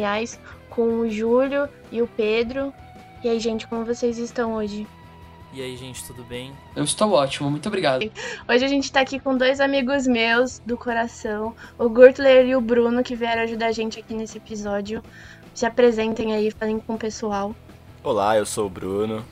Geniais com o Júlio e o Pedro. E aí, gente, como vocês estão hoje? E aí, gente, tudo bem? Eu estou ótimo, muito obrigado. Hoje a gente tá aqui com dois amigos meus do coração, o Gurtler e o Bruno, que vieram ajudar a gente aqui nesse episódio. Se apresentem aí, falem com o pessoal. Olá, eu sou o Bruno.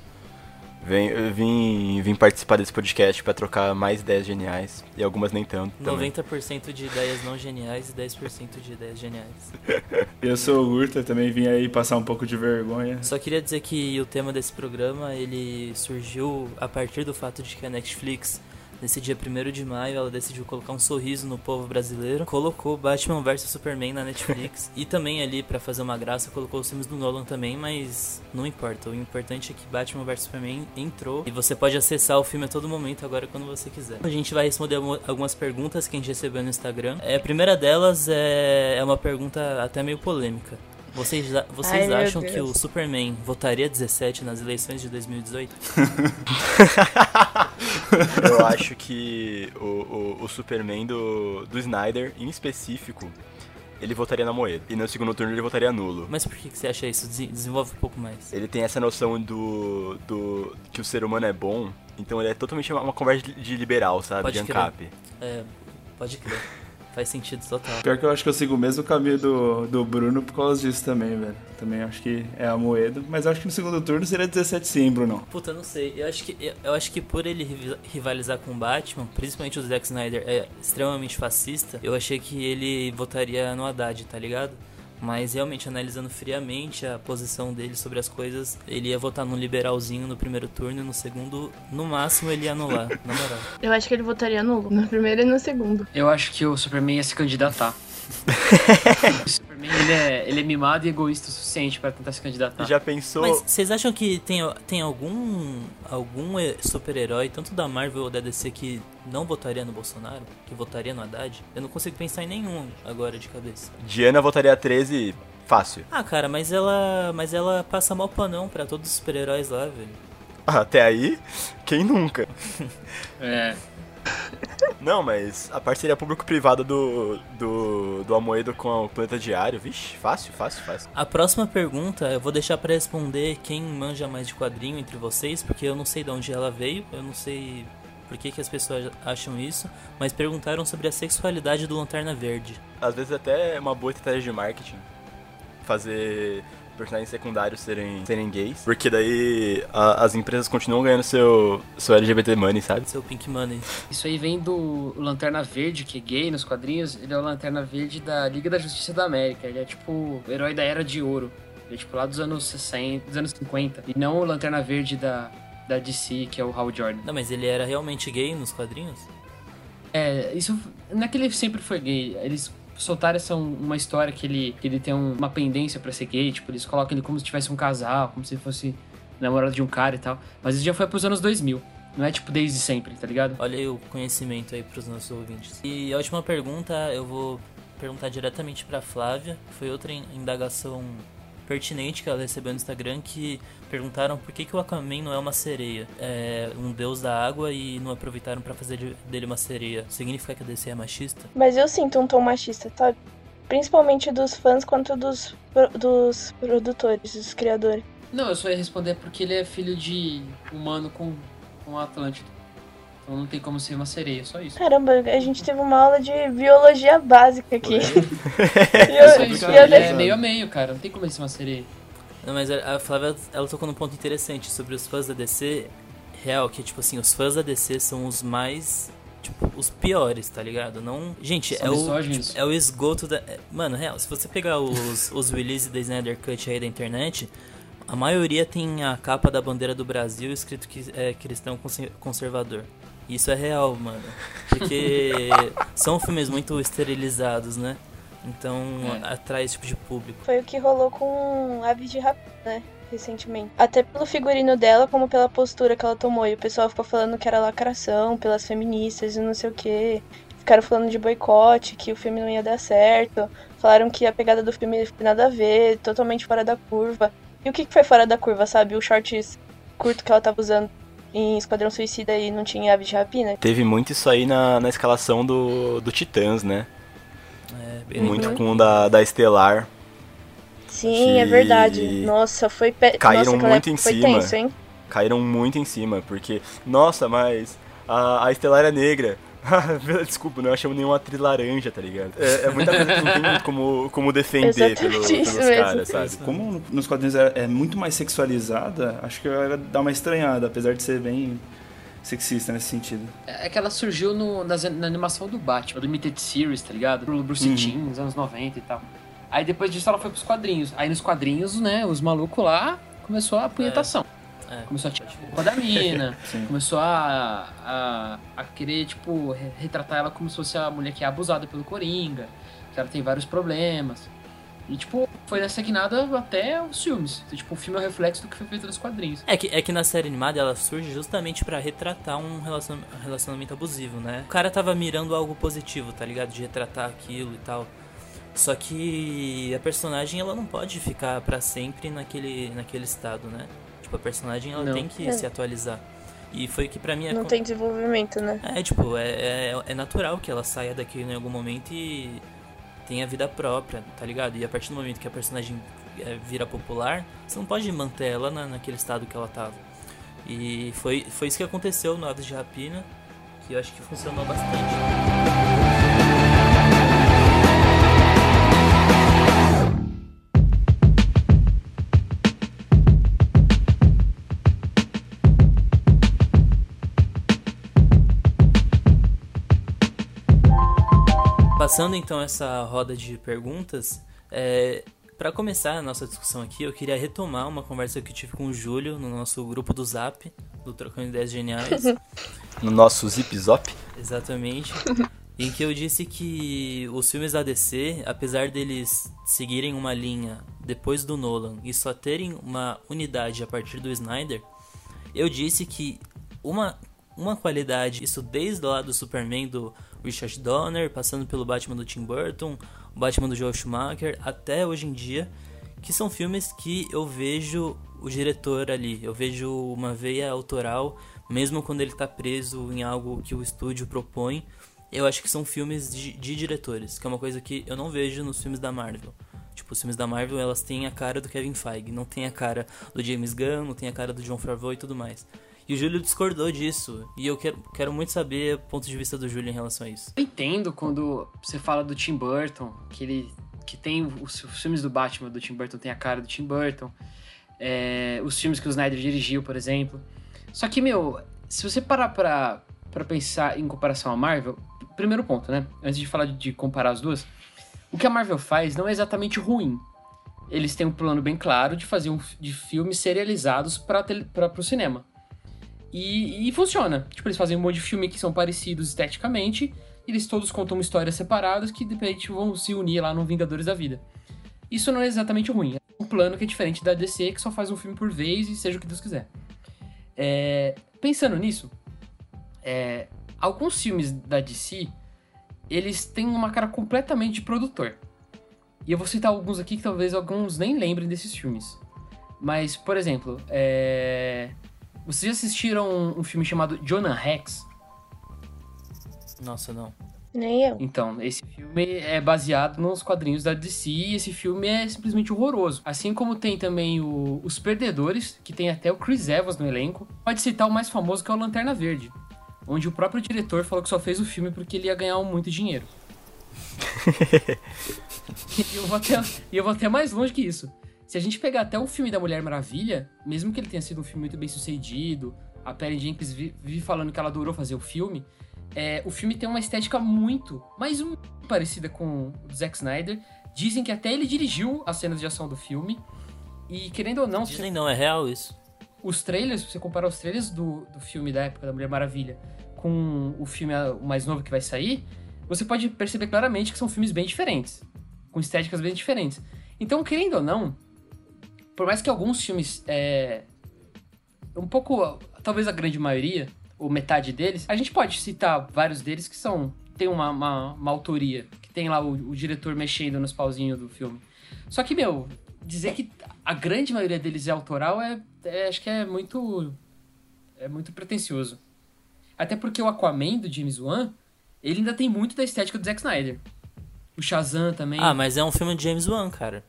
Vem, eu vim, vim participar desse podcast para trocar mais ideias geniais e algumas nem tanto. Também. 90% de ideias não geniais e 10% de ideias geniais. Eu sou o Urta, também vim aí passar um pouco de vergonha. Só queria dizer que o tema desse programa ele surgiu a partir do fato de que a Netflix Nesse dia 1 de maio, ela decidiu colocar um sorriso no povo brasileiro, colocou Batman vs Superman na Netflix e também ali para fazer uma graça colocou os filmes do Nolan também, mas não importa. O importante é que Batman vs Superman entrou e você pode acessar o filme a todo momento agora quando você quiser. A gente vai responder algumas perguntas que a gente recebeu no Instagram. É, a primeira delas é, é uma pergunta até meio polêmica. Vocês, vocês Ai, acham que o Superman votaria 17 nas eleições de 2018? Eu acho que o, o, o, Superman do, do Snyder, em específico, ele votaria na moeda. E no segundo turno ele votaria nulo. Mas por que, que você acha isso? Desenvolve um pouco mais. Ele tem essa noção do, do que o ser humano é bom, então ele é totalmente uma, uma conversa de liberal, sabe? Pode de ANCAP. É, pode crer. Faz sentido total. Pior que eu acho que eu sigo o mesmo caminho do, do Bruno por causa disso também, velho. Também acho que é a moeda. Mas acho que no segundo turno seria 17 sim, Bruno. Puta, não sei. Eu acho que, eu acho que por ele rivalizar com o Batman, principalmente o Zack Snyder é extremamente fascista, eu achei que ele votaria no Haddad, tá ligado? Mas realmente, analisando friamente a posição dele sobre as coisas, ele ia votar no liberalzinho no primeiro turno e no segundo, no máximo, ele ia anular, na moral. Eu acho que ele votaria nulo, no primeiro e no segundo. Eu acho que o Superman ia se candidatar. Superman ele é, ele é mimado e egoísta o suficiente para tentar se candidatar. Já pensou? Mas vocês acham que tem, tem algum algum super-herói, tanto da Marvel ou da DC, que não votaria no Bolsonaro? Que votaria no Haddad? Eu não consigo pensar em nenhum agora de cabeça. Diana votaria 13 fácil. Ah, cara, mas ela mas ela passa mal panão para todos os super-heróis lá, velho. Até aí, quem nunca? é. Não, mas a parceria público-privada do, do, do Amoedo com o Planeta Diário, vixe, fácil, fácil, fácil. A próxima pergunta eu vou deixar para responder quem manja mais de quadrinho entre vocês, porque eu não sei de onde ela veio, eu não sei por que, que as pessoas acham isso, mas perguntaram sobre a sexualidade do Lanterna Verde. Às vezes até é uma boa estratégia de marketing fazer personagens secundários serem, serem gays. Porque daí a, as empresas continuam ganhando seu, seu LGBT money, sabe? Seu pink money. Isso aí vem do Lanterna Verde, que é gay nos quadrinhos. Ele é o Lanterna Verde da Liga da Justiça da América. Ele é tipo o herói da Era de Ouro. Ele é tipo lá dos anos 60, dos anos 50. E não o Lanterna Verde da, da DC, que é o Hal Jordan. Não, mas ele era realmente gay nos quadrinhos? É, isso. Não é que ele sempre foi gay. Eles soltaram essa uma história que ele, que ele tem uma pendência para ser gay, tipo, eles colocam ele como se tivesse um casal, como se fosse namorado de um cara e tal. Mas isso já foi pros anos 2000. Não é tipo desde sempre, tá ligado? Olha aí o conhecimento aí pros nossos ouvintes. E a última pergunta eu vou perguntar diretamente pra Flávia. Foi outra indagação pertinente que ela recebeu no Instagram que perguntaram por que, que o Aquaman não é uma sereia. É um deus da água e não aproveitaram para fazer dele uma sereia. Significa que a DC é machista? Mas eu sinto um tom machista, tá? Principalmente dos fãs quanto dos, dos produtores, dos criadores. Não, eu só ia responder porque ele é filho de humano com, com Atlântico. Então não tem como ser uma sereia, só isso. Caramba, a gente teve uma aula de biologia básica aqui. eu, isso, eu, eu, é meio a meio, cara. Não tem como ser uma sereia. Não, mas a Flávia, ela tocou num ponto interessante sobre os fãs da DC. Real, que tipo assim, os fãs da DC são os mais tipo, os piores, tá ligado? Não. Gente, é o, tipo, é o esgoto da. É, mano, real, se você pegar os, os releases da Snyder Cut aí da internet, a maioria tem a capa da bandeira do Brasil escrito que é cristão conservador. Isso é real, mano. Porque são filmes muito esterilizados, né? Então é. atrai esse tipo de público. Foi o que rolou com Aves de Rapina, né? Recentemente. Até pelo figurino dela, como pela postura que ela tomou. E o pessoal ficou falando que era lacração pelas feministas e não sei o que. Ficaram falando de boicote, que o filme não ia dar certo. Falaram que a pegada do filme não tem nada a ver, totalmente fora da curva. E o que foi fora da curva, sabe? O shorts curto que ela tava usando em Esquadrão Suicida e não tinha aves de rapina. Teve muito isso aí na, na escalação do, do Titãs, né? É, muito com o da, da Estelar. Sim, é verdade. Nossa, foi pe... caíram Nossa, muito em foi cima. tenso, hein? Caíram muito em cima, porque, nossa, mas a, a Estelar é negra. Desculpa, não achamos nenhuma atriz laranja, tá ligado? É, é muita coisa que não tem muito como, como defender pelo, pelos mesmo. caras, sabe? Como nos quadrinhos é, é muito mais sexualizada, acho que ela dá uma estranhada, apesar de ser bem sexista nesse sentido. É que ela surgiu no, nas- na, animação do Batman, Limited Series, tá ligado? Pro Bruce Uhum. Nos anos 90 e tal. Aí depois disso ela foi pros quadrinhos. Aí nos quadrinhos, né, os malucos lá começou a punhetação. É. Começou a tirar roupa da mina, começou a, a, a querer, tipo, re- retratar ela como se fosse a mulher que é abusada pelo Coringa, que ela tem vários problemas. E, tipo, foi guinada até os filmes. Então, tipo, o filme é o reflexo do que foi feito nos quadrinhos. É que, é que na série animada ela surge justamente pra retratar um relacion- relacionamento abusivo, né? O cara tava mirando algo positivo, tá ligado? De retratar aquilo e tal. Só que a personagem ela não pode ficar pra sempre naquele, naquele estado, né? Tipo, a personagem ela Não. tem que É. se atualizar. E foi que pra mim é Não tem desenvolvimento, né? É, tipo, é, é, é natural que ela saia daquilo em algum momento e tenha vida própria, tá ligado? E a partir do momento que a personagem é, vira popular, você não pode manter ela na, naquele estado que ela tava. E foi, foi isso que aconteceu no Aves de Rapina, que eu acho que funcionou bastante. Passando então essa roda de perguntas, é, para começar a nossa discussão aqui, eu queria retomar uma conversa que eu tive com o Júlio no nosso grupo do Zap, do Trocando Ideias Geniais. No nosso Zip Zop. Exatamente. em que eu disse que os filmes da DC, apesar deles seguirem uma linha depois do Nolan e só terem uma unidade a partir do Snyder, eu disse que uma, uma qualidade, isso desde lá do Superman do Richard Donner, passando pelo Batman do Tim Burton, o Batman do Joel Schumacher, até hoje em dia, que são filmes que eu vejo o diretor ali, eu vejo uma veia autoral, mesmo quando ele está preso em algo que o estúdio propõe. Eu acho que são filmes de, de diretores, que é uma coisa que eu não vejo nos filmes da Marvel. Tipo, os filmes da Marvel, elas têm a cara do Kevin Feige, não tem a cara do James Gunn, não tem a cara do John Favreau e tudo mais. E o Júlio discordou disso, e eu quero, quero muito saber o ponto de vista do Júlio em relação a isso. Eu entendo quando você fala do Tim Burton, que ele que tem os, os filmes do Batman do Tim Burton tem a cara do Tim Burton, é, os filmes que o Snyder dirigiu, por exemplo. Só que, meu, se você parar pra, pra pensar em comparação à Marvel, primeiro ponto, né? Antes de falar de, de comparar as duas, o que a Marvel faz não é exatamente ruim. Eles têm um plano bem claro de fazer um, de filmes serializados para o cinema. E, e funciona. Tipo, eles fazem um monte de filme que são parecidos esteticamente, e eles todos contam histórias separadas que de repente vão se unir lá no Vingadores da Vida. Isso não é exatamente ruim. É um plano que é diferente da DC, que só faz um filme por vez e seja o que Deus quiser. É, pensando nisso, é, alguns filmes da DC, eles têm uma cara completamente de produtor. E eu vou citar alguns aqui que talvez alguns nem lembrem desses filmes. Mas, por exemplo, é... vocês já assistiram um filme chamado Jonah Rex? Nossa, não. Nem eu. Então, esse filme é baseado nos quadrinhos da DC e esse filme é simplesmente horroroso. Assim como tem também o- Os Perdedores, que tem até o Chris Evans no elenco. Pode citar o mais famoso que é o Lanterna Verde, onde o próprio diretor falou que só fez o filme porque ele ia ganhar muito dinheiro. e, eu vou até, e eu vou até mais longe que isso. Se a gente pegar até o filme da Mulher Maravilha, mesmo que ele tenha sido um filme muito bem sucedido, a Perry Jenkins vi- vive falando que ela adorou fazer o filme, é, o filme tem uma estética muito, mas muito parecida com o Zack Snyder. Dizem que até ele dirigiu as cenas de ação do filme. E querendo ou não, se Disney não, é real isso. os trailers, se você comparar os trailers do, do filme da época da Mulher Maravilha com o filme mais novo que vai sair, você pode perceber claramente que são filmes bem diferentes, com estéticas bem diferentes. Então, querendo ou não, por mais que alguns filmes, é, um pouco, talvez a grande maioria, ou metade deles, a gente pode citar vários deles que são, tem uma, uma, uma autoria, que tem lá o, o diretor mexendo nos pauzinhos do filme. Só que, meu, dizer que a grande maioria deles é autoral é, é- acho que é muito é muito pretencioso. Até porque o Aquaman do James Wan, ele ainda tem muito da estética do Zack Snyder. O Shazam também. Ah, mas é um filme de James Wan, cara.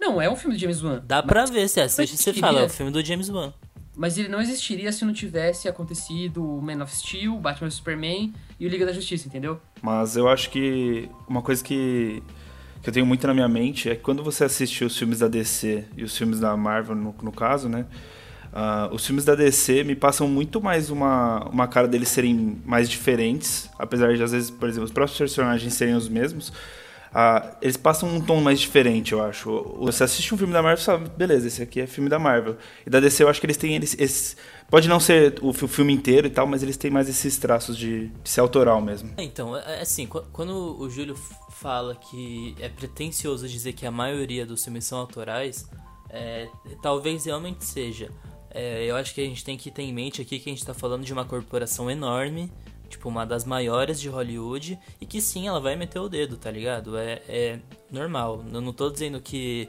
Não, é um filme do James Wan. Dá pra ver, você assiste e você fala, é o filme do James Wan. Mas ele não existiria se não tivesse acontecido o Man of Steel, Batman vs Superman e o Liga da Justiça, entendeu? Mas eu acho que uma coisa que, que eu tenho muito na minha mente é que quando você assiste os filmes da DC e os filmes da Marvel, no, no caso, né? ah, os filmes da DC me passam muito mais uma, uma cara deles serem mais diferentes, apesar de às vezes, por exemplo, os próprios personagens serem os mesmos. Ah, eles passam um tom mais diferente, eu acho. Você assiste um filme da Marvel e sabe, beleza, esse aqui é filme da Marvel. E da DC eu acho que eles têm eles, esse. Pode não ser o fi- filme inteiro e tal, mas eles têm mais esses traços de, de ser autoral mesmo. É, Então, é- é assim, qu- quando o Júlio fala que é pretencioso dizer que a maioria dos filmes são autorais, é, talvez realmente seja. É, eu acho que a gente tem que ter em mente aqui que a gente tá falando de uma corporação enorme, tipo, uma das maiores de Hollywood, e que sim, ela vai meter o dedo, tá ligado? É, é normal. Eu não tô dizendo que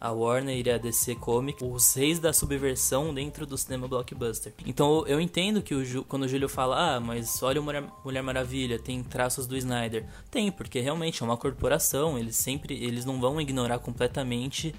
a Warner e a DC Comics, os reis da subversão dentro do cinema blockbuster. Então eu entendo que o Ju- quando o Júlio fala, ah, mas olha Mulher Maravilha, tem traços do Snyder. Tem, porque realmente é uma corporação, eles sempre, eles não vão ignorar completamente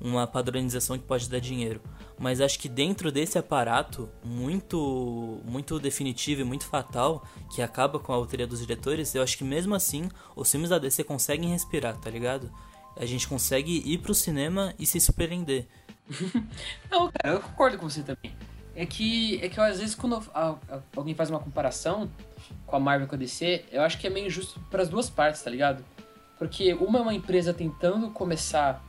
uma padronização que pode dar dinheiro. Mas acho que dentro desse aparato muito muito definitivo e muito fatal, que acaba com a autoria dos diretores, eu acho que mesmo assim os filmes da DC conseguem respirar, tá ligado? A gente consegue ir pro cinema e se surpreender. Não, cara, eu concordo com você também. É que, é que às vezes quando alguém faz uma comparação com a Marvel e com a DC, eu acho que é meio injusto para as duas partes, tá ligado? Porque uma é uma empresa tentando começar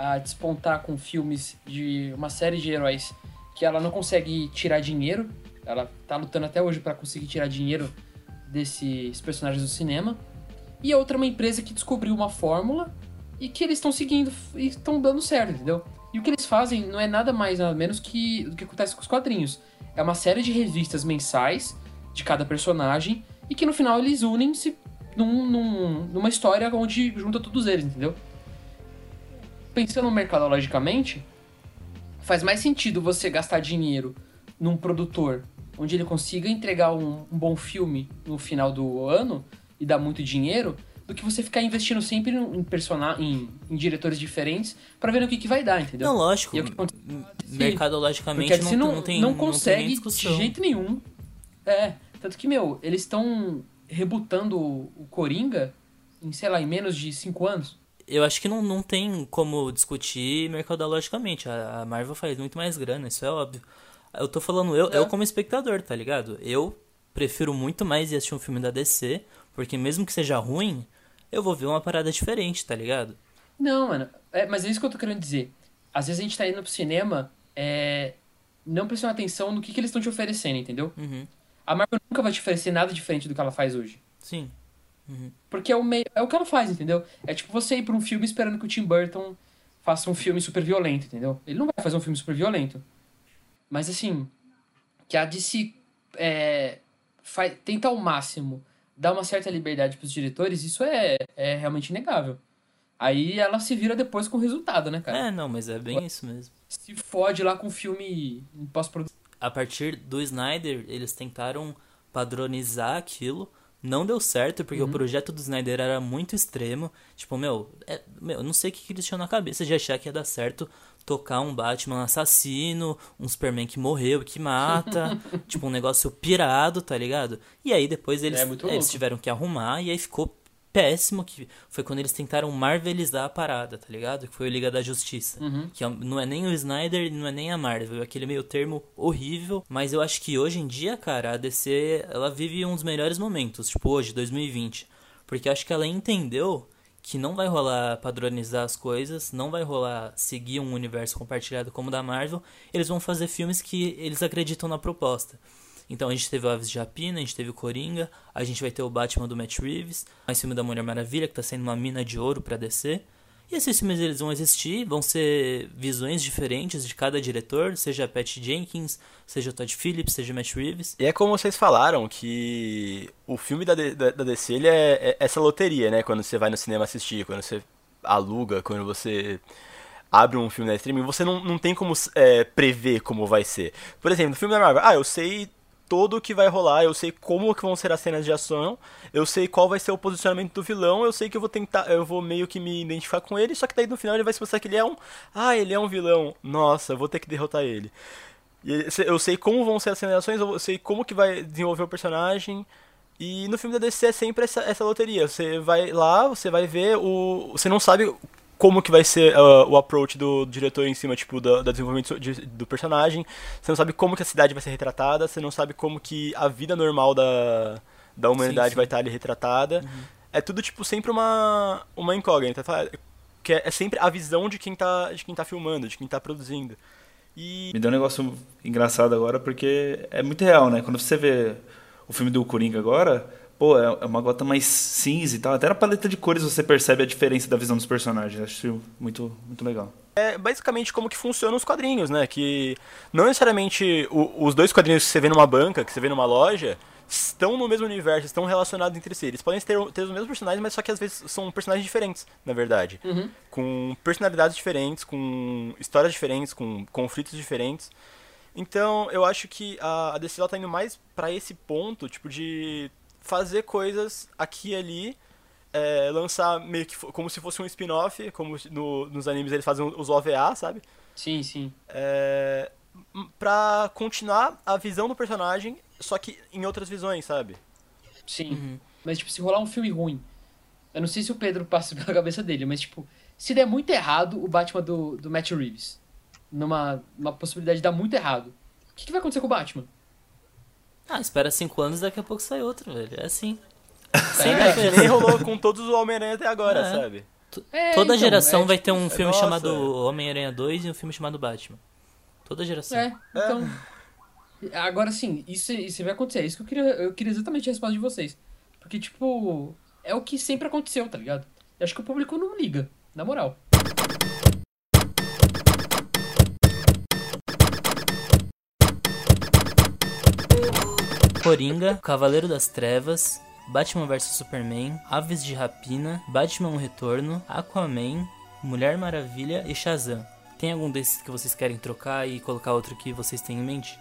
a despontar com filmes de uma série de heróis que ela não consegue tirar dinheiro. Ela tá lutando até hoje para conseguir tirar dinheiro desses personagens do cinema. E a outra é uma empresa que descobriu uma fórmula e que eles estão seguindo e estão dando certo, entendeu? E o que eles fazem não é nada mais nada menos que o que acontece com os quadrinhos. É uma série de revistas mensais de cada personagem e que no final eles unem-se num, num- numa história onde junta todos eles, entendeu? Pensando mercadologicamente, faz mais sentido você gastar dinheiro num produtor onde ele consiga entregar um, um bom filme no final do ano e dar muito dinheiro do que você ficar investindo sempre em, em, em diretores diferentes pra ver o que, que vai dar, entendeu? Não, lógico, E é o que acontece m- Sim. mercadologicamente Porque não, não, não tem não não consegue de discussão. jeito nenhum. É, tanto que, meu, eles estão rebutando o o Coringa em, sei lá, em menos de 5 anos. Eu acho que não, não tem como discutir mercadologicamente. A, a Marvel faz muito mais grana, isso é óbvio. Eu tô falando eu, É. eu como espectador, tá ligado? Eu prefiro muito mais ir assistir um filme da DC, porque mesmo que seja ruim, eu vou ver uma parada diferente, tá ligado? Não, mano. É, mas é isso que eu tô querendo dizer. Às vezes a gente tá indo pro cinema é, não prestando atenção no que, que eles estão te oferecendo, entendeu? Uhum. A Marvel nunca vai te oferecer nada diferente do que ela faz hoje. Sim. Porque é o, meio, é o que ela faz, entendeu? É tipo você ir pra um filme esperando que o Tim Burton faça um filme super violento, entendeu? Ele não vai fazer um filme super violento. Mas assim, que a DC é, faz, tenta ao máximo dar uma certa liberdade pros diretores, isso é, é realmente inegável. Aí ela se vira depois com o resultado, né, cara? É, não, mas é bem isso mesmo. Se fode lá com o filme pós-produção. A partir do Snyder, eles tentaram padronizar aquilo. Não deu certo, porque o projeto do Snyder era muito extremo. Tipo, meu, é- meu, eu não sei o que, que eles tinham na cabeça de achar que ia dar certo tocar um Batman assassino, um Superman que morreu e que mata. tipo, um negócio pirado, tá ligado? E aí depois eles, É, eles tiveram que arrumar e aí ficou péssimo. que Foi quando eles tentaram marvelizar a parada, tá ligado? Que foi o Liga da Justiça. Uhum. Que é- não é nem o Snyder e não é nem a Marvel, é aquele meio termo horrível. Mas eu acho que hoje em dia, cara, a DC ela vive um dos melhores momentos, tipo hoje, 2020. Porque acho que ela entendeu que não vai rolar padronizar as coisas, não vai rolar seguir um universo compartilhado como o da Marvel. Eles vão fazer filmes que eles acreditam na proposta. Então a gente teve o Aves de Rapina, a gente teve o Coringa, a gente vai ter o Batman do Matt Reeves, mais filme da Mulher Maravilha, que tá sendo uma mina de ouro pra DC. E esses filmes eles vão existir, vão ser visões diferentes de cada diretor, seja Pat Jenkins, seja Todd Phillips, seja Matt Reeves. E é como vocês falaram, que o filme da, da, da DC ele é, é essa loteria, né? Quando você vai no cinema assistir, quando você aluga, quando você abre um filme na streaming, você não, não tem como é, prever como vai ser. Por exemplo, no filme da Marvel, ah, eu sei todo o que vai rolar, eu sei como que vão ser as cenas de ação, eu sei qual vai ser o posicionamento do vilão, eu sei que eu vou tentar, eu vou meio que me identificar com ele, só que daí no final ele vai se mostrar que ele é um, ah, ele é um vilão. Nossa, eu vou ter que derrotar ele. Eu sei como vão ser as cenas de ações, eu sei como que vai desenvolver o personagem. E no filme da DC é sempre essa, essa loteria. Você vai lá, você vai ver o. Você não sabe como que vai ser uh, o approach do, do, diretor em cima, tipo, do, do desenvolvimento de, do personagem. Você não sabe como que a cidade vai ser retratada, você não sabe como que a vida normal da, da humanidade sim, sim. vai estar ali retratada. Uhum. É tudo, tipo, sempre uma, uma incógnita. Tá? Que é, é, sempre a visão de quem, tá, de quem tá filmando, de quem tá produzindo. E... Me deu um negócio engraçado agora, porque é muito real, né? Quando você vê o filme do Coringa agora, pô, é, é uma gota mais cinza e tal. Até na paleta de cores você percebe a diferença da visão dos personagens. Acho muito, muito legal. É basicamente como que funcionam os quadrinhos, né? Que não necessariamente o, os dois quadrinhos que você vê numa banca, que você vê numa loja, estão no mesmo universo, estão relacionados entre si. Eles podem ter, ter os mesmos personagens, mas só que às vezes são personagens diferentes, na verdade. Uhum. Com personalidades diferentes, com histórias diferentes, com conflitos diferentes. Então, eu acho que a, a DC ela tá indo mais para esse ponto, tipo, de fazer coisas aqui e ali, é, lançar meio que como se fosse um spin-off, como no, nos animes eles fazem os OVA, sabe? Sim, sim. É, pra continuar a visão do personagem, só que em outras visões, sabe? Sim. Uhum. Mas, tipo, se rolar um filme ruim, eu não sei se o Pedro passa pela cabeça dele, mas, tipo, se der muito errado o Batman do, do Matt Reeves, numa uma possibilidade de dar muito errado. O que, que vai acontecer com o Batman? Ah, espera cinco anos e daqui a pouco sai outro, velho. É assim. Sempre é, que nem rolou com todos os Homem-Aranha até agora, é. sabe? É, Toda então, geração é, vai ter um tipo, filme nossa. chamado Homem-Aranha 2 e um filme chamado Batman. Toda geração. É, então. Agora sim, isso, isso vai acontecer. É isso que eu queria. Eu queria exatamente a resposta de vocês. Porque, tipo, é o que sempre aconteceu, tá ligado? Eu acho que o público não liga, na moral. Coringa, Cavaleiro das Trevas, Batman vs Superman, Aves de Rapina, Batman Retorno, Aquaman, Mulher Maravilha e Shazam. Tem algum desses que vocês querem trocar e colocar outro que vocês têm em mente?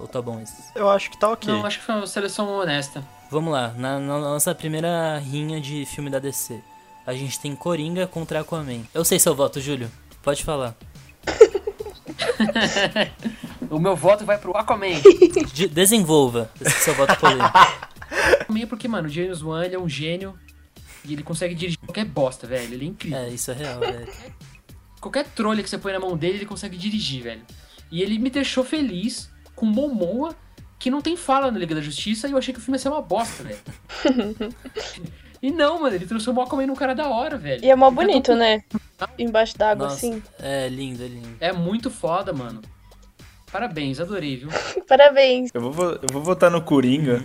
Ou tá bom esses? Eu acho que tá ok. Não, acho que foi uma seleção honesta. Vamos lá, na, na nossa primeira rinha de filme da DC. A gente tem Coringa contra Aquaman. Eu sei seu voto, Júlio. Pode falar. o meu voto vai pro Aquaman. De desenvolva esse seu voto polêmico. Aquaman porque, mano, o James Wan ele é um gênio e ele consegue dirigir qualquer bosta, velho. Ele é incrível. É, isso é real, velho. Qualquer trolha que você põe na mão dele, ele consegue dirigir, velho. E ele me deixou feliz com Momoa, que não tem fala na Liga da Justiça, e eu achei que o filme ia ser uma bosta, velho. E não, mano, ele transformou o Aquaman num cara da hora, velho. E é mó bonito, tô... né? Embaixo d'água, assim. É lindo, é lindo. É muito foda, mano. Parabéns, adorei, viu? Parabéns. Eu vou, eu vou votar no Coringa.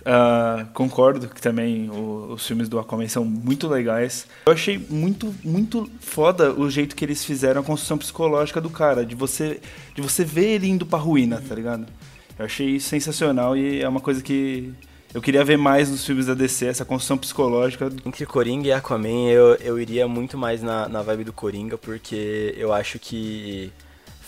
Uh, concordo que também o, os filmes do Aquaman são muito legais. Eu achei muito, muito foda o jeito que eles fizeram a construção psicológica do cara, de você, de você ver ele indo pra ruína, tá ligado? Eu achei sensacional e é uma coisa que eu queria ver mais nos filmes da DC, essa construção psicológica. Entre Coringa e Aquaman, eu, eu iria muito mais na, na vibe do Coringa, porque eu acho que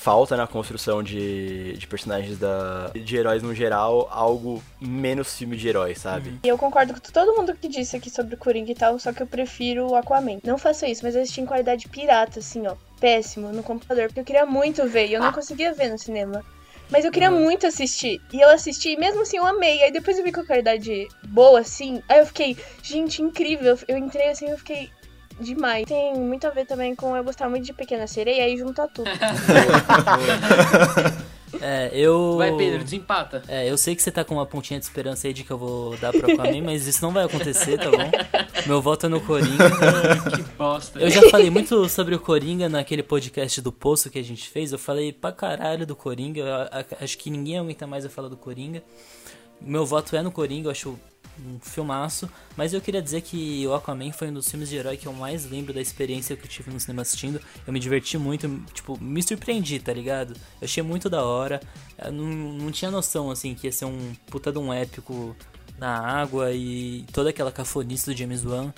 falta na construção de, de personagens da, de heróis no geral algo menos filme de heróis, sabe? E eu concordo com todo mundo que disse aqui sobre o Coringa e tal, só que eu prefiro o Aquaman. Não faço isso, mas eu assisti em qualidade pirata, assim, ó, péssimo, no computador, porque eu queria muito ver e eu não conseguia ver no cinema. Mas eu queria uhum. muito assistir. E eu assisti, e mesmo assim eu amei. Aí depois eu vi com a qualidade boa, assim. Aí eu fiquei, gente, incrível. Eu entrei assim, eu fiquei demais. Tem muito a ver também com eu gostar muito de Pequena Sereia, aí junta tudo. É, eu. Vai, Pedro, desempata. É, eu sei que você tá com uma pontinha de esperança aí de que eu vou dar pro Aquaman, mas isso não vai acontecer, tá bom? Meu voto é no Coringa. que bosta. Eu já falei muito sobre o Coringa naquele podcast do Poço que a gente fez. Eu falei pra caralho do Coringa. Eu acho que ninguém aguenta mais eu falar do Coringa. Meu voto é no Coringa, eu acho um filmaço, mas eu queria dizer que o Aquaman foi um dos filmes de herói que eu mais lembro da experiência que eu tive no cinema assistindo. Eu me diverti muito, tipo, me surpreendi, tá ligado? Eu achei muito da hora. Eu não, não tinha noção, assim, que ia ser um puta de um épico na água e toda aquela cafonice do James Wan.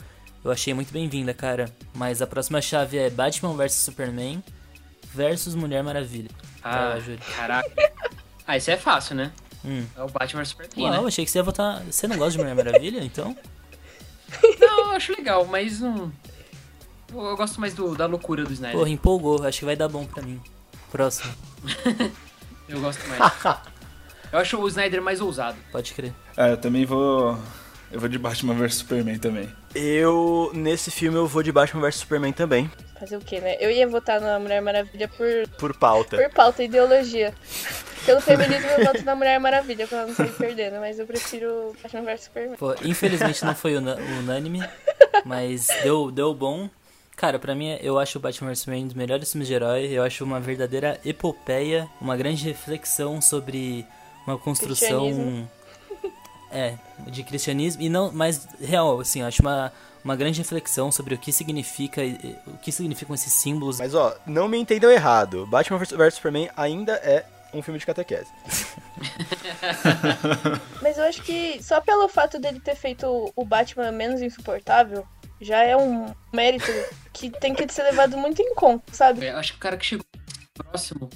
Eu achei muito bem-vinda, cara. Mas a próxima chave é Batman vs Superman versus Mulher Maravilha. Ah, ah Caraca. ah, isso é fácil, né? Hum. É o Batman vs Superman, Uau, né? achei que você ia votar. Você não gosta de Mulher Maravilha, então? Não, eu acho legal, mas não... Eu eu gosto mais do, da loucura do Snyder. Porra, empolgou. Acho que vai dar bom pra mim. Próximo. Eu gosto mais. eu acho o Snyder mais ousado. Pode crer. É, eu também vou. Eu vou de Batman vs Superman também. Eu, nesse filme, eu vou de Batman vs Superman também, Fazer o quê, né? Eu ia votar na Mulher Maravilha por, por pauta. por pauta ideologia. Pelo feminismo eu voto na Mulher Maravilha, pra não sair perdendo, mas eu prefiro Batman vs Superman. Pô, infelizmente não foi unânime, mas deu, deu bom. Cara, pra mim, eu acho o Batman vs Superman um dos melhores filmes de herói. Eu acho uma verdadeira epopeia, uma grande reflexão sobre uma construção. É, de cristianismo. E não, mas real, assim, eu acho uma, uma grande reflexão sobre o que significa o que significam esses símbolos. Mas ó, não me entendam errado. Batman vs Superman ainda é um filme de catequese. Mas eu acho que só pelo fato dele ter feito o Batman menos insuportável, já é um mérito que tem que ser levado muito em conta, sabe? Eu acho que o cara que chegou próximo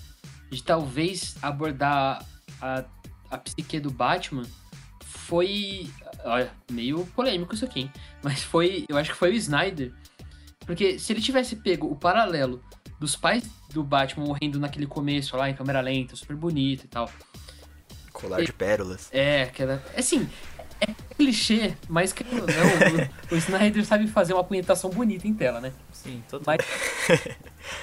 de talvez abordar a, a psique do Batman foi. Olha, meio polêmico isso aqui, hein? Mas foi. Eu acho que foi o Snyder. Porque se ele tivesse pego o paralelo dos pais do Batman morrendo naquele começo lá em câmera lenta, super bonito e tal. Colar de pérolas. É, aquela. Assim, é clichê, mas que não, o, o Snyder sabe fazer uma punhetação bonita em tela, né? Sim, todo Mas,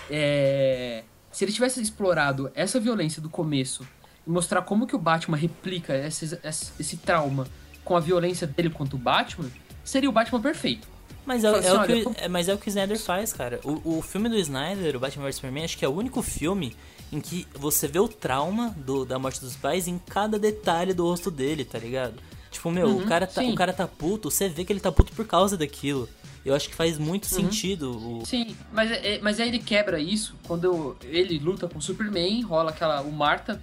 é, se ele tivesse explorado essa violência do começo mostrar como que o Batman replica esse, esse, esse trauma com a violência dele contra o Batman, seria o Batman perfeito. Mas é, Fala é assim, o que, olha, é- mas é o que o Snyder faz, cara. O, o filme do Snyder, o Batman vs Superman, acho que é o único filme em que você vê o trauma do, da morte dos pais em cada detalhe do rosto dele, tá ligado? Tipo, meu, o, Uhum, cara tá, sim. o cara tá puto, você vê que ele tá puto por causa daquilo. Eu acho que faz muito Uhum. sentido. O... Sim, mas, é- é- mas aí ele quebra isso quando ele luta com o Superman, rola aquela. o Marta.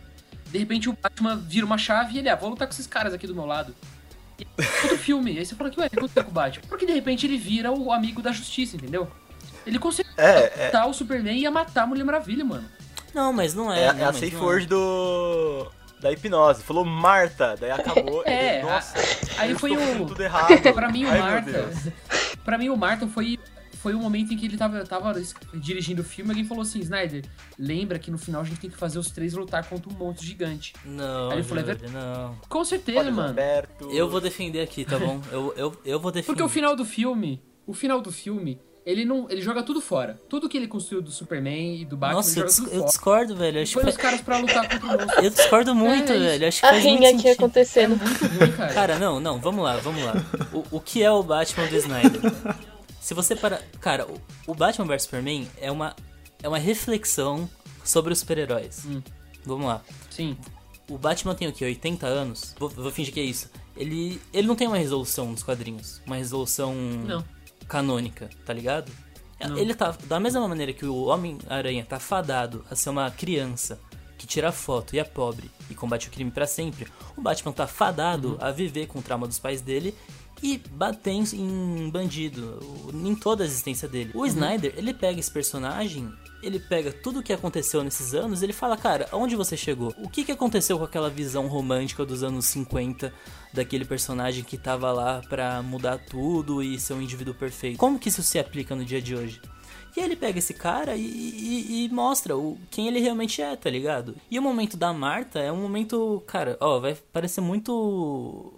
De repente o Batman vira uma chave e ele, ah, vou lutar com esses caras aqui do meu lado. E todo filme. Aí você fala que, ué, o que aconteceu com o Batman? Porque de repente ele vira o amigo da justiça, entendeu? Ele consegue É, é, matar o Superman e ia matar a Mulher Maravilha, mano. Não, mas não é, é. é a safe é. word do. Da hipnose. Falou Marta, daí acabou. É, ele, Nossa, Aí eu foi o. tudo errado. Pra mim, o Ai, Marta. Pra mim, o Marta foi. Foi o momento em que ele tava, tava dirigindo o filme e alguém falou assim: Snyder, lembra que no final a gente tem que fazer os três lutar contra um monstro gigante. Não, Aí ele falou, é Júlio, não. Com certeza, Olha, mano. Roberto. Eu vou defender aqui, tá bom? Eu, eu, eu vou defender. Porque o final do filme. O final do filme. Ele não. Ele joga tudo fora. Tudo que ele construiu do Superman e do Batman, Nossa, ele eu, dis- eu discordo, velho. Acho põe que os caras pra lutar contra o monstro. Eu discordo muito, É velho. Acho que A rinha aqui sentido. É acontecendo. muito ruim, cara. Cara, não, não, vamos lá, vamos lá. O, o que é o Batman do Snyder? Se você para. Cara, o, Batman vs Superman é uma, é uma reflexão sobre os super-heróis. Hum. Vamos lá. Sim. O Batman tem o quê? 80 anos? Vou, vou fingir que é isso. Ele, ele não tem uma resolução nos quadrinhos. Uma resolução Não. canônica, tá ligado? Não. Ele tá. Da mesma maneira que o Homem-Aranha tá fadado a ser uma criança que tira foto e é pobre e combate o crime pra sempre, o Batman tá fadado Uhum. a viver com o trauma dos pais dele e bater em- bandido, em toda a existência dele. Uhum. O Snyder, ele pega esse personagem, ele pega tudo o que aconteceu nesses anos, ele fala, cara, aonde você chegou? O que, que aconteceu com aquela visão romântica dos anos 50 daquele personagem que tava lá pra mudar tudo e ser um indivíduo perfeito? Como que isso se aplica no dia de hoje? E aí ele pega esse cara e, e- e mostra o, quem ele realmente é, tá ligado? E o momento da Marta é um momento, cara, ó, vai parecer muito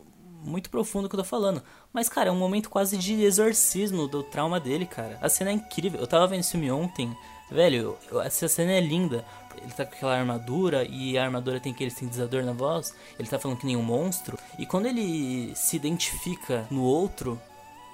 muito profundo que eu tô falando. Mas, cara, é um momento quase de exorcismo do trauma dele, cara. A cena é incrível. Eu tava vendo esse filme ontem, velho, essa cena é linda. Ele tá com aquela armadura e a armadura tem aquele sintetizador na voz. Ele tá falando que nem um monstro. E quando ele se identifica no outro,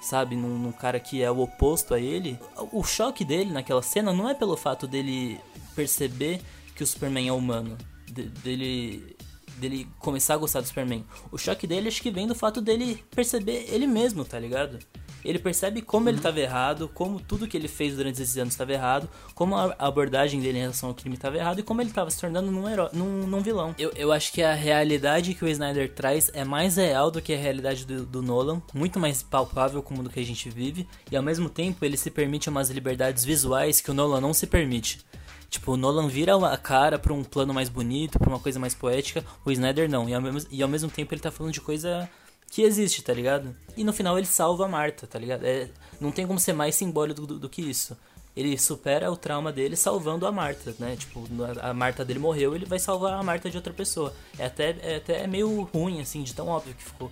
sabe, num, num cara que é o oposto a ele, o choque dele naquela cena não é pelo fato dele perceber que o Superman é humano, de- dele dele começar a gostar do Superman. O choque dele acho que vem do fato dele perceber ele mesmo, tá ligado? Ele percebe como ele tava errado, como tudo que ele fez durante esses anos estava errado, como a abordagem dele em relação ao crime estava errado e como ele tava se tornando num, herói, num, num vilão. Eu, eu acho que a realidade que o Snyder traz é mais real do que a realidade do, do Nolan, muito mais palpável como do que a gente vive, e ao mesmo tempo ele se permite umas liberdades visuais que o Nolan não se permite. Tipo, o Nolan vira a cara pra um plano mais bonito, pra uma coisa mais poética, o Snyder não. E ao mesmo, e ao mesmo tempo ele tá falando de coisa que existe, tá ligado? E no final ele salva a Marta, tá ligado? É, não tem como ser mais simbólico do, do que isso. Ele supera o trauma dele salvando a Marta, né? Tipo, a Marta dele morreu, ele vai salvar a Marta de outra pessoa. É até, é até meio ruim, assim, de tão óbvio que ficou.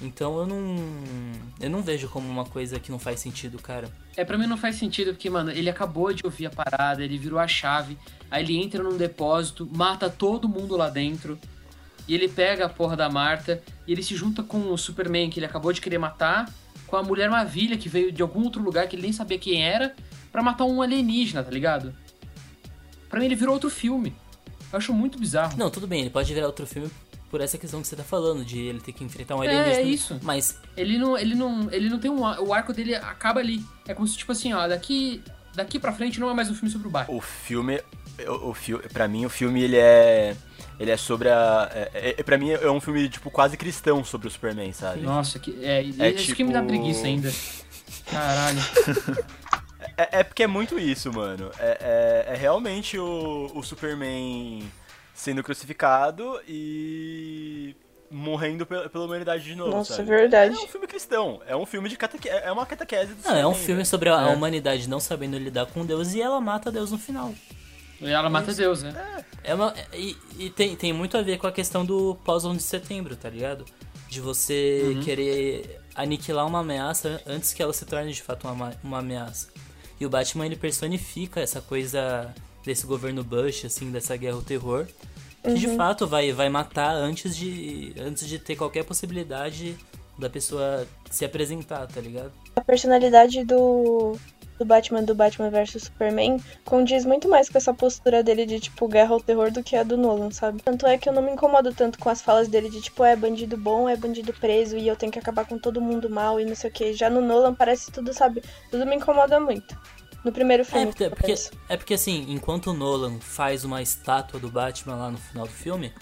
Então eu não. Eu não vejo como uma coisa que não faz sentido, cara. É, pra mim não faz sentido, porque, mano, ele acabou de ouvir a parada, ele virou a chave, aí ele entra num depósito, mata todo mundo lá dentro, e ele pega a porra da Marta, e ele se junta com o Superman que ele acabou de querer matar, com a Mulher Maravilha que veio de algum outro lugar que ele nem sabia quem era, para matar um alienígena, tá ligado? Pra mim ele virou outro filme. Eu acho muito bizarro. Não, tudo bem, ele pode virar outro filme por essa questão que você tá falando, de ele ter que enfrentar um É, alienígena. é isso. Mas Ele não, ele não, ele não tem um, o arco dele acaba ali. É como se tipo assim, ó, daqui, daqui para frente não é mais um filme sobre o Batman. O filme, o, o filme, para mim o filme ele é ele é sobre a é, é, para mim é um filme tipo quase cristão sobre o Superman, sabe? Nossa, que é, É isso que me dá tipo- preguiça ainda. Caralho. É, é porque é muito isso, mano. É, é, é realmente o, o Superman sendo crucificado e morrendo pela, humanidade de novo, Nossa, sabe? verdade. É um filme cristão, é um filme de cateque... é uma catequese do não, é um filme sobre a, É. humanidade não sabendo lidar com Deus e ela mata Deus no final. E ela mata Deus, né? É uma, e e tem, tem muito a ver com a questão do pós-11 de setembro, tá ligado? De você querer aniquilar uma ameaça antes que ela se torne de fato uma, ma- uma ameaça. E o Batman ele personifica essa coisa desse governo Bush, assim, dessa guerra ao terror, que de fato vai, vai matar antes de, antes de ter qualquer possibilidade da pessoa se apresentar, tá ligado? A personalidade do, do Batman do Batman vs Superman condiz muito mais com essa postura dele de, tipo, guerra ao terror do que a do Nolan, sabe? Tanto é que eu não me incomodo tanto com as falas dele de, tipo, é bandido bom, é bandido preso e eu tenho que acabar com todo mundo mal e não sei o que. Já no Nolan parece tudo, sabe? Tudo me incomoda muito. No primeiro É filme. porque, pelo porque, menos. é porque assim, enquanto o Nolan faz uma estátua do Batman lá no final do filme,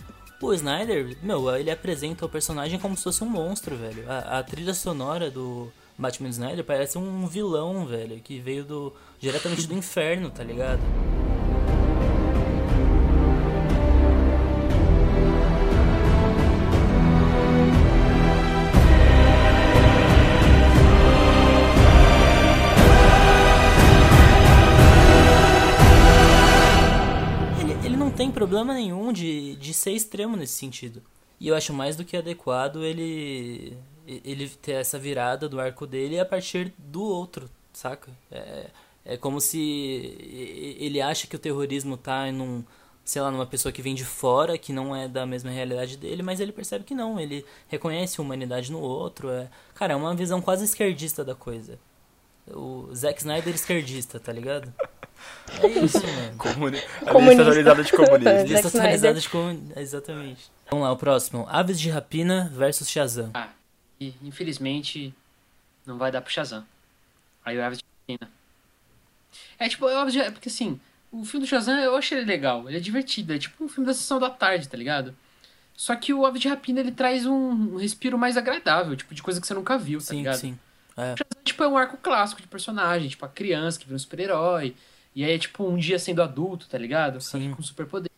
o Snyder, meu, ele apresenta o personagem como se fosse um monstro, velho. A, a trilha sonora do Batman Snyder parece um vilão, velho, que veio do diretamente do inferno, tá ligado? Problema nenhum de, de ser extremo nesse sentido. E eu acho mais do que adequado ele ele ter essa virada do arco dele a partir do outro, saca? É, é como se ele acha que o terrorismo tá num, sei lá, numa pessoa que vem de fora, que não é da mesma realidade dele, mas ele percebe que não, ele reconhece a humanidade no outro. É, cara, é uma visão quase esquerdista da coisa. O Zack Snyder esquerdista, tá ligado? É isso, mano. Comuni... A Comunista. lista atualizada de comunismo. Zack Lista atualizada de. Exatamente. Vamos lá, o próximo. Aves de Rapina versus Shazam. Ah, e infelizmente não vai dar pro Shazam. Aí o Aves de Rapina. É tipo, é óbvio, porque assim, o filme do Shazam eu achei ele legal, ele é divertido, é tipo um filme da sessão da tarde, tá ligado? Só que o Aves de Rapina ele traz um, um respiro mais agradável, tipo, de coisa que você nunca viu, tá Sim, ligado? sim. É. O Shazam, tipo, é um arco clássico de personagem, tipo, a criança que vira um super-herói, e aí é tipo um dia sendo adulto, tá ligado? Sim. com superpoderes.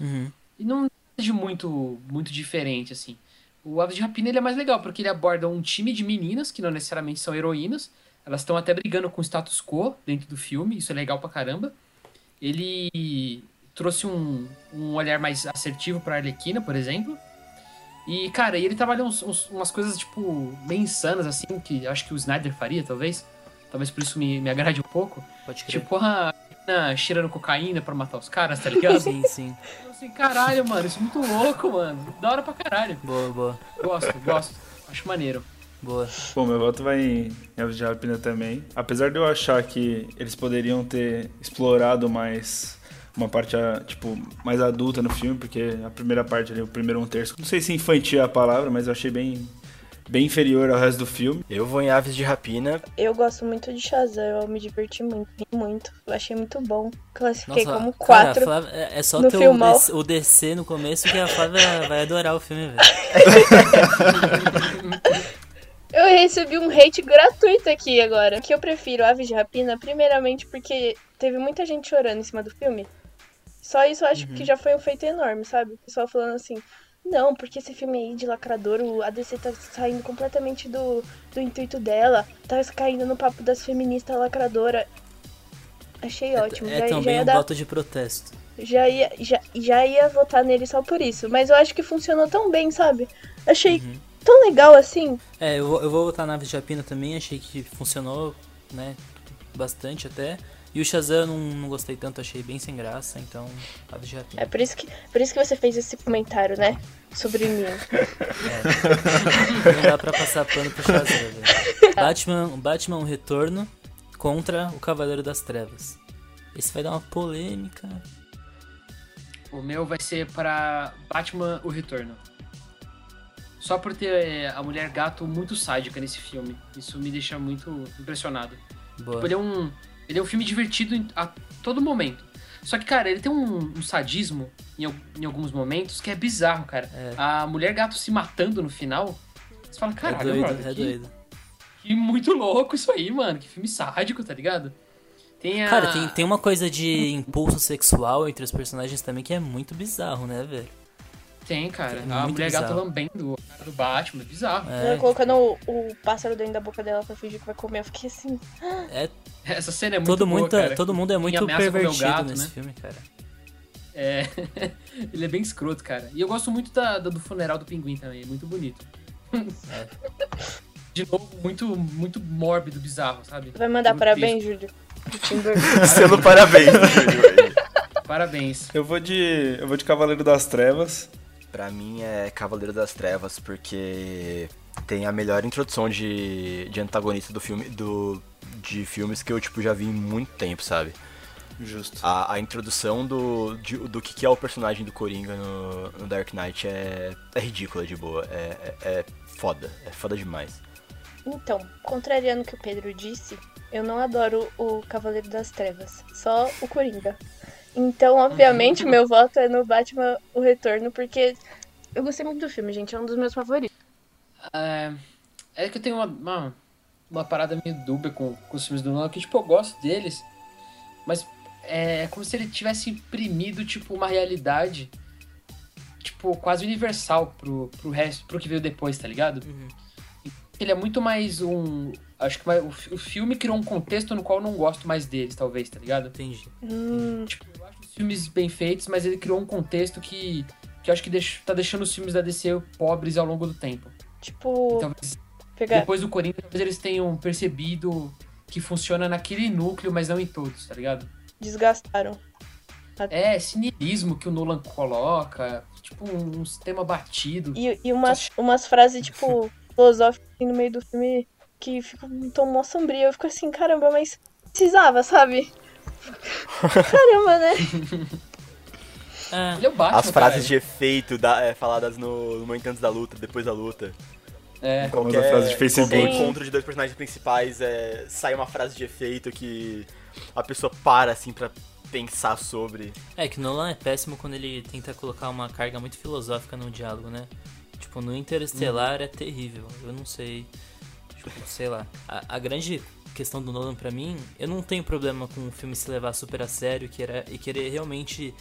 Uhum. E não é de muito, muito diferente, assim. O Aves de Rapina ele é mais legal, porque ele aborda um time de meninas, que não necessariamente são heroínas. Elas estão até brigando com o status quo dentro do filme, isso é legal pra caramba. Ele trouxe um, um olhar mais assertivo pra Arlequina, por exemplo. E, cara, ele trabalha uns- uns- umas coisas, tipo, bem insanas, assim, que acho que o Snyder faria, talvez. Talvez por isso me, me agrade um pouco. Pode crer. Tipo, a Arlequina cheirando cocaína pra matar os caras, tá ligado? Sim, sim. Eu assim, caralho, mano, isso é muito louco, mano. Da hora pra caralho. Boa, boa, Gosto, gosto. Acho maneiro. boa. Bom, meu voto vai em Aves de Rapina também. Apesar de eu achar que eles poderiam ter explorado mais uma parte, tipo, mais adulta no filme, porque a primeira parte ali, o primeiro um terço, não sei se infantil é a palavra, mas eu achei bem, bem inferior ao resto do filme. Eu vou em Aves de Rapina. Eu gosto muito de Shazam, eu me diverti muito, muito. Eu achei muito bom. Classifiquei Nossa, como cara, a 4. Flávia- é é só no ter o. DC, o DC no começo que a Flávia vai adorar o filme, velho. Eu recebi recebi um hate gratuito aqui agora. Que eu prefiro Aves de Rapina, primeiramente porque teve muita gente chorando em cima do filme. Só isso eu acho Uhum. que já foi um feito enorme, sabe? O pessoal falando assim, não, porque esse filme aí de lacrador, a DC tá saindo completamente do, do intuito dela, tá caindo no papo das feministas lacradora. Achei ótimo. É já, já também ia um dar voto de protesto. já ia, já, já ia votar nele só por isso. Mas eu acho que funcionou tão bem, sabe? Achei Uhum. tão legal assim. É, eu vou, eu vou votar na Rapina também, achei que funcionou, né, bastante até. E o Shazam eu não, não gostei tanto, achei bem sem graça, então Aves de Rapina. É por isso que, por isso que você fez esse comentário, né? Sobre mim. Não dá pra passar pano pro Shazam, velho. Batman, Batman o Retorno contra o Cavaleiro das Trevas. Esse vai dar uma polêmica. O meu vai ser para Batman O Retorno. Só por ter é, a mulher gato muito sádica nesse filme. Isso me deixa muito impressionado. Boa. Tipo, ele é um. Ele é um filme divertido a todo momento. Só que, cara, ele tem um, um sadismo em, em alguns momentos que é bizarro, cara. É. A mulher gato se matando no final. Você fala, É caralho, doido, brother, é que, doido. que muito louco isso aí, mano. Que filme sádico, tá ligado? Tem a... Cara, tem, tem uma coisa de impulso sexual entre os personagens também que é muito bizarro, né, velho? Tem, cara. É a muito mulher bizarro. lambendo a cara do Batman, é bizarro. É, Ela colocando o, o pássaro dentro da boca dela pra fingir que vai comer. Eu fiquei assim. é Essa cena é muito todo, boa, mundo, cara. todo mundo é muito pervertido gato, nesse né? filme, cara. É, ele é bem escroto, cara. E eu gosto muito da, da- do funeral do pinguim também, é muito bonito. É. De novo, muito, muito mórbido, bizarro, sabe? Vai mandar Muito parabéns, Júlio? Do Tim Burton. Selo parabéns, Júlio. Parabéns. Eu vou de. Eu vou de Cavaleiro das Trevas. Pra mim é Cavaleiro das Trevas, porque tem a melhor introdução de, de antagonista do filme, do, de filmes que eu tipo, já vi em muito tempo, sabe? Justo. A, a introdução do, de- do que, que é o personagem do Coringa no, no Dark Knight é, é ridícula de boa. É, é, é foda. É foda demais. Então, contrariando o que o Pedro disse, eu não adoro o Cavaleiro das Trevas, só o Coringa. Então, obviamente, meu voto é no Batman O Retorno, porque eu gostei muito do filme, gente, é um dos meus favoritos. É, é que eu tenho uma, uma, uma parada meio dúbia com, com os filmes do Nolan, que tipo, eu gosto deles, mas é como se ele tivesse imprimido, tipo, uma realidade, tipo, quase universal pro, pro resto, pro que veio depois, tá ligado? Uhum. Ele é muito mais um... Acho que o, o filme criou um contexto no qual eu não gosto mais deles, talvez, tá ligado? Entendi. Hum, Tipo, filmes bem feitos, mas ele criou um contexto que, que eu acho que deixa, tá deixando os filmes da DC pobres ao longo do tempo. tipo, Talvez pegar. depois do Coringa, talvez eles tenham percebido que funciona naquele núcleo, mas não em todos, tá ligado? Desgastaram. É, niilismo que o Nolan coloca, tipo, um, um sistema batido. E, e umas, umas frases, tipo, filosóficas assim, no meio do filme que ficam um tom mó sombrio. Eu fico assim, caramba, mas precisava, sabe? Caramba, né? É, Ele é o Batman, As frases cara. de efeito da- é, faladas no, no momento antes da luta, depois da luta. É, Famosa frase de Facebook. qualquer encontro de dois personagens principais é, sai uma frase de efeito que a pessoa para assim pra pensar sobre. é que Nolan é péssimo quando ele tenta colocar uma carga muito filosófica no diálogo, né? Tipo, no Interestelar é terrível. Eu não sei. Tipo, sei lá. A, a grande questão do Nolan pra mim, eu não tenho problema com o filme se levar super a sério que era- e querer realmente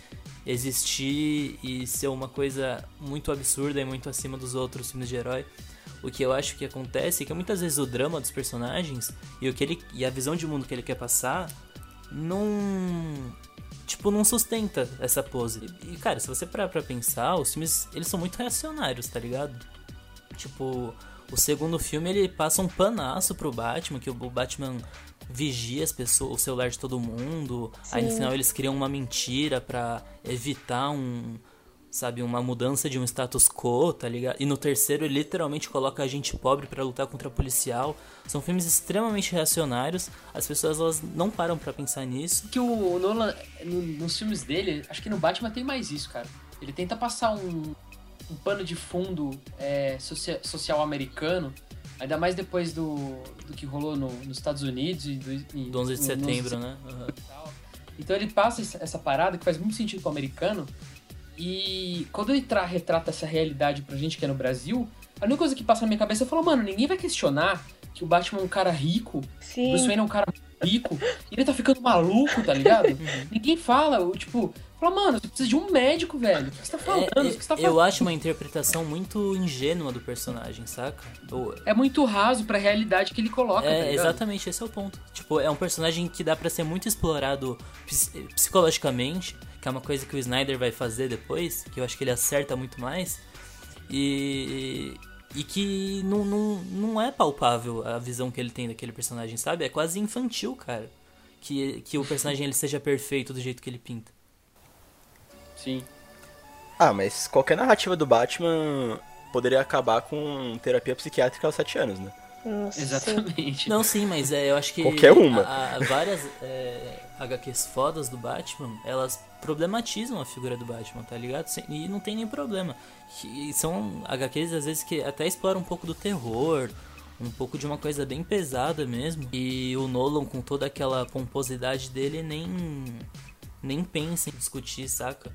existir e ser uma coisa muito absurda e muito acima dos outros filmes de herói. O que eu acho que acontece é que muitas vezes o drama dos personagens e o que ele e a visão de mundo que ele quer passar não tipo não sustenta essa pose. E, cara, se você parar pra pensar, os filmes eles são muito reacionários, tá ligado? Tipo, o segundo filme ele passa um panaço pro Batman, que o Batman vigia as pessoas, o celular de todo mundo. Aí no Sim. final eles criam uma mentira pra evitar um, sabe, uma mudança de um status quo, tá ligado? E no terceiro ele literalmente coloca a gente pobre pra lutar contra policial. São filmes extremamente reacionários. As pessoas elas não param pra pensar nisso. que o Nolan, no- nos filmes dele, acho que no Batman tem mais isso, cara. Ele tenta passar um, um pano de fundo é, socia- social americano, ainda mais depois do, do que rolou no- nos Estados Unidos e do, e- Do 11 de no- no setembro, né? Tal. Então ele passa essa- parada que faz muito sentido pro americano. E quando ele tra- retrata essa realidade pra gente que é no Brasil, a única coisa que passa na minha cabeça é falar, mano, ninguém vai questionar que o Batman é um cara rico, o Sim. Bruce Wayne é um cara rico, e ele tá ficando maluco, tá ligado? Ninguém fala, o, tipo, fala, mano, você precisa de um médico, velho. O que você tá falando? É, o que você tá eu falando? acho uma interpretação muito ingênua do personagem, saca? É muito raso pra realidade que ele coloca, tá É, ligado? exatamente, esse é o ponto. Tipo, é um personagem que dá pra ser muito explorado ps- psicologicamente, que é uma coisa que o Snyder vai fazer depois, que eu acho que ele acerta muito mais. E. E que não, não, não é palpável a visão que ele tem daquele personagem, sabe? É quase infantil, cara. Que, que o personagem ele seja perfeito do jeito que ele pinta. Sim. Ah, mas qualquer narrativa do Batman poderia acabar com terapia psiquiátrica aos 7 anos, né? Nossa, sim. Exatamente. Não, sim, mas é, eu acho que. Qualquer uma. a- a- várias é, HQs fodas do Batman, elas problematizam a figura do Batman, tá ligado? E não tem nem problema. E são HQs, às vezes, que até exploram um pouco do terror, um pouco de uma coisa bem pesada mesmo. E o Nolan, com toda aquela pomposidade dele, nem. Nem pensa em discutir, saca?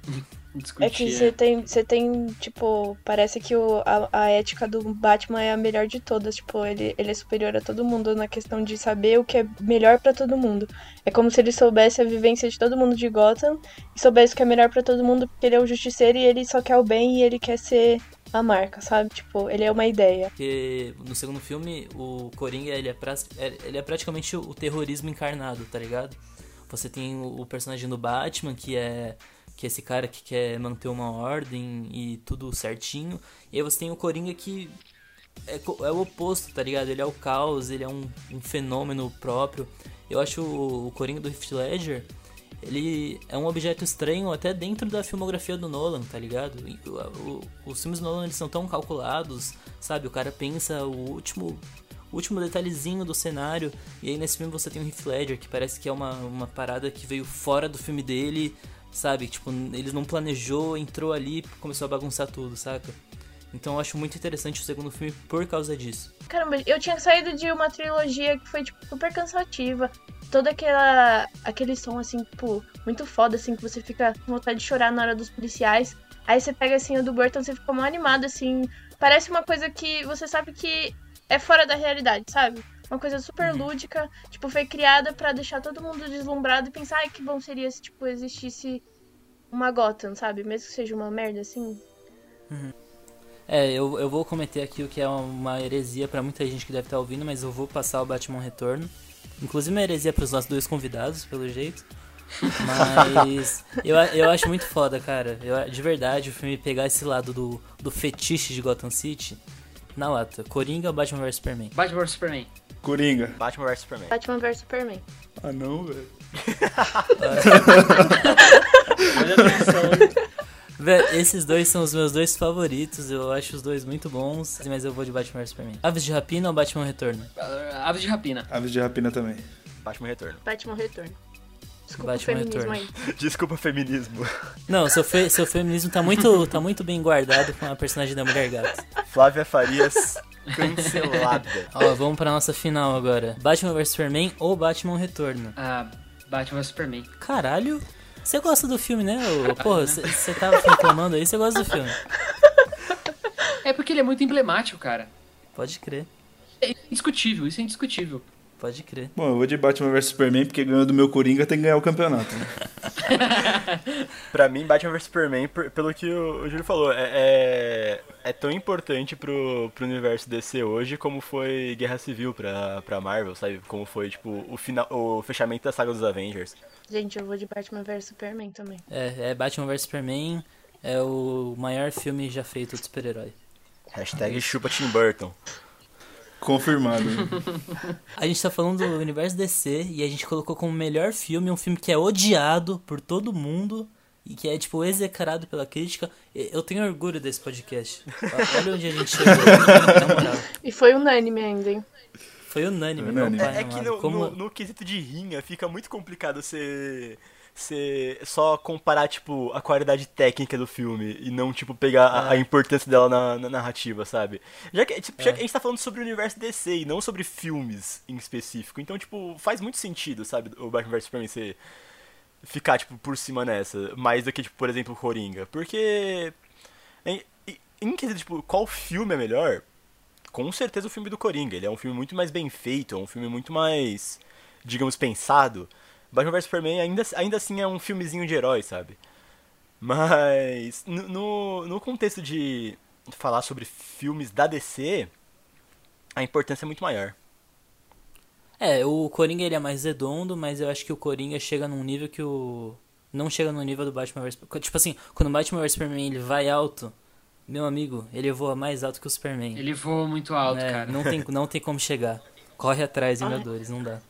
Discutir. É que você tem, você tem, tipo, parece que o, a, a ética do Batman é a melhor de todas. Tipo, ele, ele é superior a todo mundo na questão de saber o que é melhor pra todo mundo. É como se ele soubesse a vivência de todo mundo de Gotham e soubesse o que é melhor pra todo mundo, porque ele é o justiceiro e ele só quer o bem e ele quer ser a marca, sabe? Tipo, ele é uma ideia. Porque no segundo filme, o Coringa, ele é, pra- ele é praticamente o terrorismo encarnado, tá ligado? Você tem o personagem do Batman, que é, que é esse cara que quer manter uma ordem e tudo certinho. E aí você tem o Coringa que é, é o oposto, tá ligado? Ele é o caos, ele é um, um fenômeno próprio. Eu acho o, o Coringa do Heath Ledger, ele é um objeto estranho até dentro da filmografia do Nolan, tá ligado? O- o- os filmes do Nolan eles são tão calculados, sabe? O cara pensa o último último detalhezinho do cenário e aí nesse filme você tem o Heath Ledger que parece que é uma, uma parada que veio fora do filme dele, sabe? Tipo, ele não planejou, entrou ali, começou a bagunçar tudo, saca? Então eu acho muito interessante o segundo filme por causa disso. Caramba, eu tinha saído de uma trilogia que foi, tipo, super cansativa. Toda aquela. aquele som, assim, tipo, muito foda, assim, que você fica com vontade de chorar na hora dos policiais. Aí você pega, assim, o do Burton, você fica mal animado, assim. Parece uma coisa que você sabe que é fora da realidade, sabe? Uma coisa super lúdica, tipo, foi criada pra deixar todo mundo deslumbrado e pensar, ai, que bom seria se, tipo, existisse uma Gotham, sabe? Mesmo que seja uma merda, assim. É, eu, eu vou cometer aqui o que é uma heresia pra muita gente que deve estar ouvindo, mas eu vou passar o Batman Retorno. Inclusive uma heresia pros nossos dois convidados, pelo jeito. Mas eu, eu acho muito foda, cara. Eu, de verdade, o filme pegar esse lado do, do fetiche de Gotham City na lata. Coringa ou Batman vs Superman? Batman vs Superman. Coringa. Batman vs Superman. Batman vs Superman. Ah não, velho. Olha a atenção. Vé, esses dois são os meus dois favoritos. Eu acho os dois muito bons, mas eu vou de Batman vs Superman. Aves de Rapina ou Batman Retorno? Aves de rapina. Aves de rapina também. Batman Retorno. Batman Retorno. Desculpa Batman feminismo Retorno. aí. Desculpa feminismo. Não, seu, fe, seu feminismo tá muito, tá muito bem guardado com a personagem da Mulher Gato. Flávia Farias cancelada. Ó, vamos pra nossa final agora. Batman vs Superman ou Batman Retorno? Ah, Batman vs Superman. Caralho, você gosta do filme, né? ô? Porra, você tava reclamando aí, você gosta do filme. É porque ele é muito emblemático, cara. Pode crer, É indiscutível, isso é indiscutível. Pode crer. Bom, eu vou de Batman vs Superman porque ganhou do meu Coringa tem que ganhar o campeonato. Né? Pra mim, Batman vs Superman, por- pelo que o, o Júlio falou, é, é, é tão importante pro, pro universo DC hoje como foi Guerra Civil pra, pra Marvel, sabe? Como foi, tipo, o, final, o fechamento da saga dos Avengers. Gente, eu vou de Batman vs Superman também. É, é Batman vs Superman, é o maior filme já feito de super-herói. Hashtag chupa Tim Burton. Confirmado. A gente tá falando do universo DC e a gente colocou como melhor filme um filme que é odiado por todo mundo e que é, tipo, execrado pela crítica. Eu tenho orgulho desse podcast. Olha onde a gente chegou, na moral. E foi unânime ainda, hein? Foi unânime, Unânime. meu pai É, é que no, Como... no, no quesito de rinha fica muito complicado você, você só comparar, tipo, a qualidade técnica do filme e não, tipo, pegar a, a importância dela na, na narrativa, sabe? Já que, tipo, já que a gente tá falando sobre o universo DC e não sobre filmes em específico, então, tipo, faz muito sentido, sabe, o Batman vs Superman ser ficar, tipo, por cima nessa, mais do que, tipo, por exemplo, o Coringa. Porque, em, em- em quesito, tipo, qual filme é melhor, com certeza o filme do Coringa. Ele é um filme muito mais bem feito, é um filme muito mais, digamos, pensado. Batman vs Superman ainda, ainda assim é um filmezinho de herói, sabe? Mas no, no contexto de falar sobre filmes da DC, a importância é muito maior. É, o Coringa ele é mais redondo, mas eu acho que o Coringa chega num nível que o. Não chega no nível do Batman vs. Tipo assim, quando o Batman vs Superman ele vai alto, meu amigo, ele voa mais alto que o Superman. Ele voa muito alto, é, cara. Não tem, não tem como chegar. Corre atrás, Vingadores, não dá.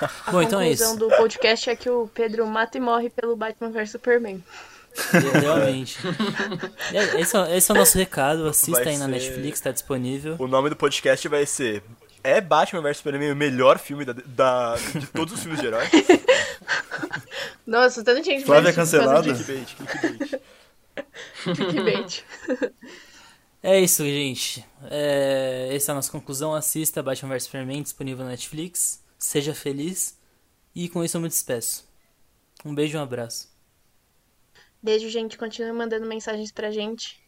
A Bom, então é isso. A conclusão do podcast é que o Pedro mata e morre pelo Batman vs Superman. Realmente. esse, é, esse é o nosso recado. Assista vai aí na Netflix, tá disponível. O nome do podcast vai ser é Batman vs Superman o melhor filme da, da, de todos os filmes de herói? Nossa, tanta gente Flávia cancelada. Clickbait, clickbait. clickbait. É isso, gente. É... Essa é a nossa conclusão. Assista Batman vs Superman, disponível na Netflix. Seja feliz. E com isso eu me despeço. Um beijo e um abraço. Beijo, gente. Continue mandando mensagens pra gente.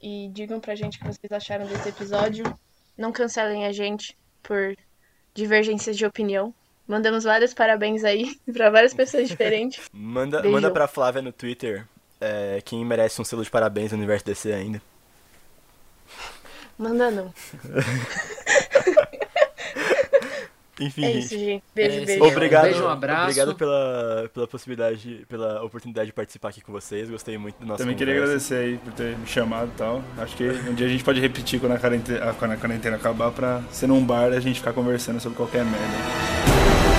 E digam pra gente o que vocês acharam desse episódio. Não cancelem a gente por divergências de opinião. Mandamos vários parabéns aí para várias pessoas diferentes. manda, manda pra Flávia no Twitter é, quem merece um selo de parabéns no universo DC ainda. Manda não. Enfim, é isso, gente. Beijo, é beijo. Obrigado, beijo, um abraço. Obrigado pela, pela possibilidade, pela oportunidade de participar aqui com vocês. Gostei muito do nosso Também conversa. queria agradecer aí por ter me chamado e tal. Acho que um dia a gente pode repetir quando a quarentena, quando a quarentena acabar pra ser num bar e a gente ficar conversando sobre qualquer merda.